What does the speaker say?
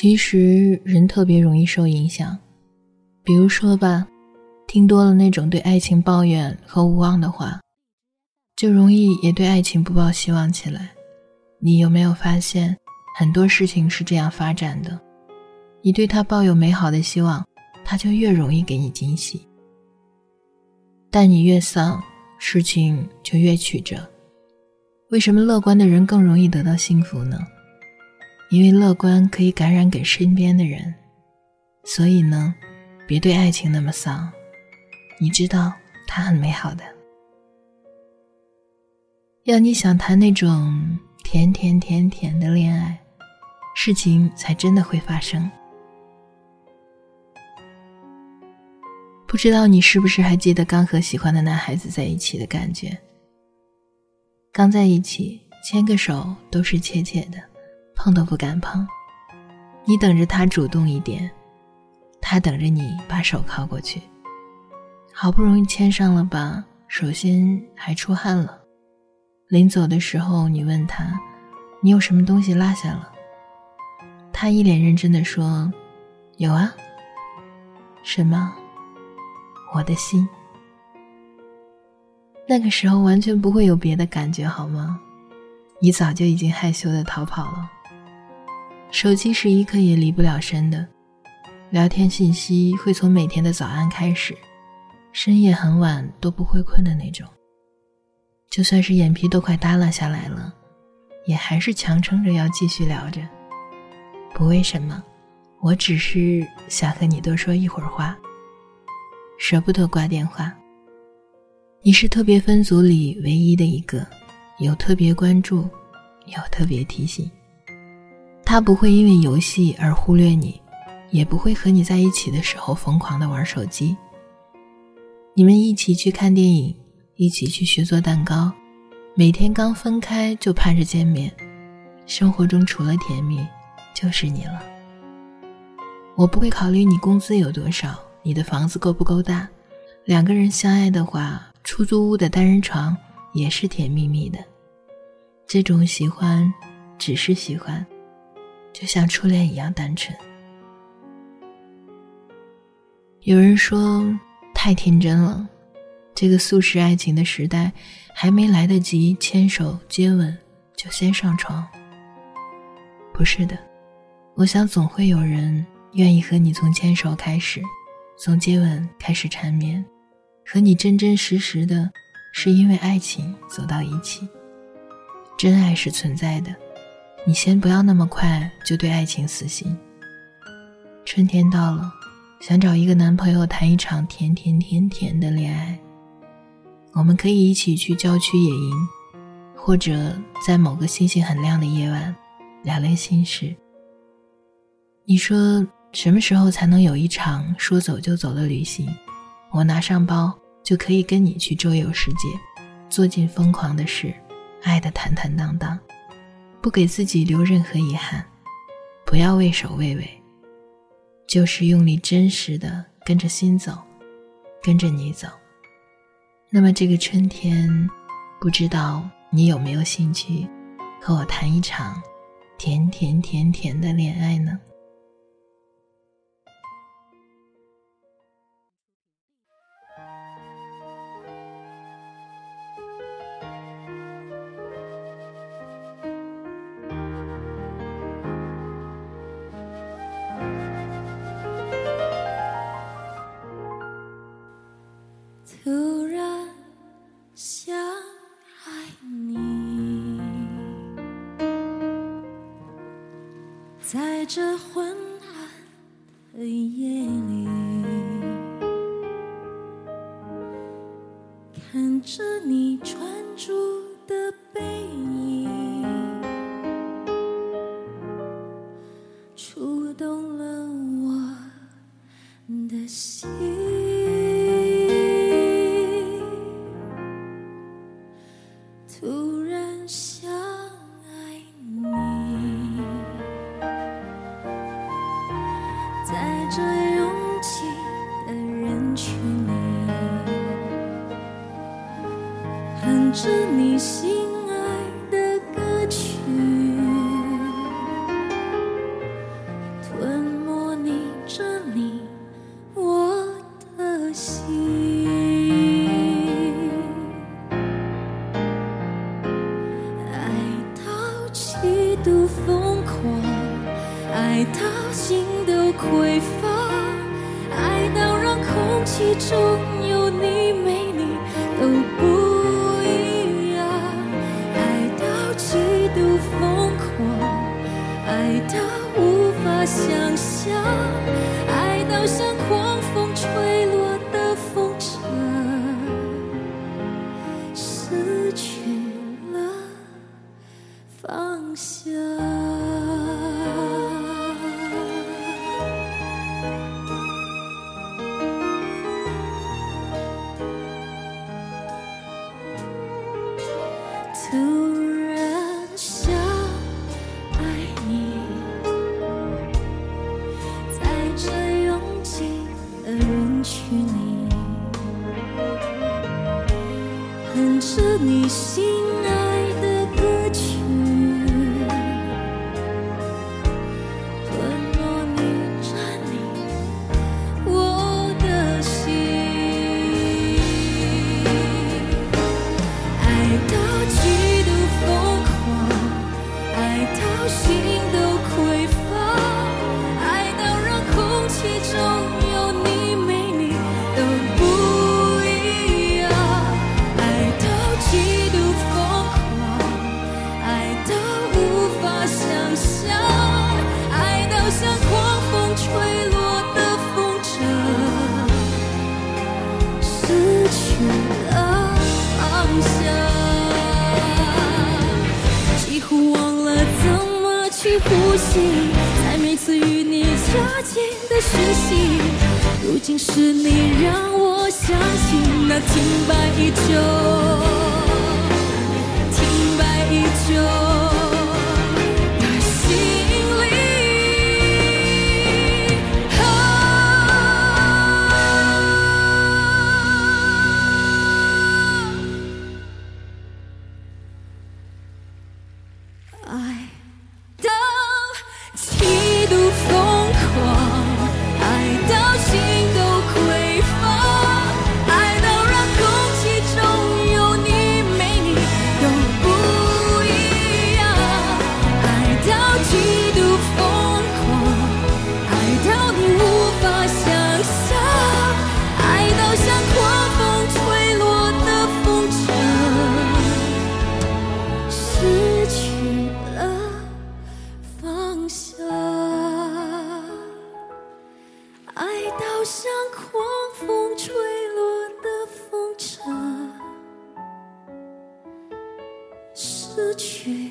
其实人特别容易受影响，比如说吧，听多了那种对爱情抱怨和无望的话，就容易也对爱情不抱希望起来。你有没有发现，很多事情是这样发展的？你对他抱有美好的希望，他就越容易给你惊喜；但你越丧，事情就越曲折。为什么乐观的人更容易得到幸福呢？因为乐观可以感染给身边的人，所以呢，别对爱情那么丧。你知道它很美好的。要你想谈那种甜甜甜甜的恋爱，事情才真的会发生。不知道你是不是还记得刚和喜欢的男孩子在一起的感觉？刚在一起，牵个手都是怯怯的。碰都不敢碰，你等着他主动一点，他等着你把手靠过去。好不容易牵上了吧，手心还出汗了。临走的时候，你问他，你有什么东西落下了？他一脸认真的说：“有啊。”什么？我的心。那个时候完全不会有别的感觉，好吗？你早就已经害羞的逃跑了。手机是一刻也离不了身的，聊天信息会从每天的早安开始，深夜很晚都不会困的那种。就算是眼皮都快耷拉下来了，也还是强撑着要继续聊着。不为什么，我只是想和你多说一会儿话。舍不得挂电话。你是特别分组里唯一的一个，有特别关注，有特别提醒。他不会因为游戏而忽略你，也不会和你在一起的时候疯狂的玩手机。你们一起去看电影，一起去学做蛋糕，每天刚分开就盼着见面。生活中除了甜蜜，就是你了。我不会考虑你工资有多少，你的房子够不够大。两个人相爱的话，出租屋的单人床也是甜蜜蜜的。这种喜欢，只是喜欢。就像初恋一样单纯。有人说太天真了，这个速食爱情的时代，还没来得及牵手接吻，就先上床。不是的，我想总会有人愿意和你从牵手开始，从接吻开始缠绵，和你真真实实的，是因为爱情走到一起。真爱是存在的。你先不要那么快就对爱情死心。春天到了，想找一个男朋友谈一场甜甜甜甜的恋爱。我们可以一起去郊区野营，或者在某个星星很亮的夜晚聊聊心事。你说什么时候才能有一场说走就走的旅行？我拿上包就可以跟你去周游世界，做尽疯狂的事，爱的坦坦荡荡。不给自己留任何遗憾，不要畏首畏尾，就是用力真实的跟着心走，跟着你走。那么这个春天，不知道你有没有兴趣和我谈一场甜甜甜甜的恋爱呢？在这昏暗的夜里，看着你专注的背影，触动了我的心。是你心爱的歌曲吞没你着你我的心爱到极度疯狂爱到心都匮乏爱到让空气中想象，爱到像狂风吹落的风筝，失去了方向。在每次与你交接的讯息，如今是你让我想起那停摆已久，停摆已久。死去。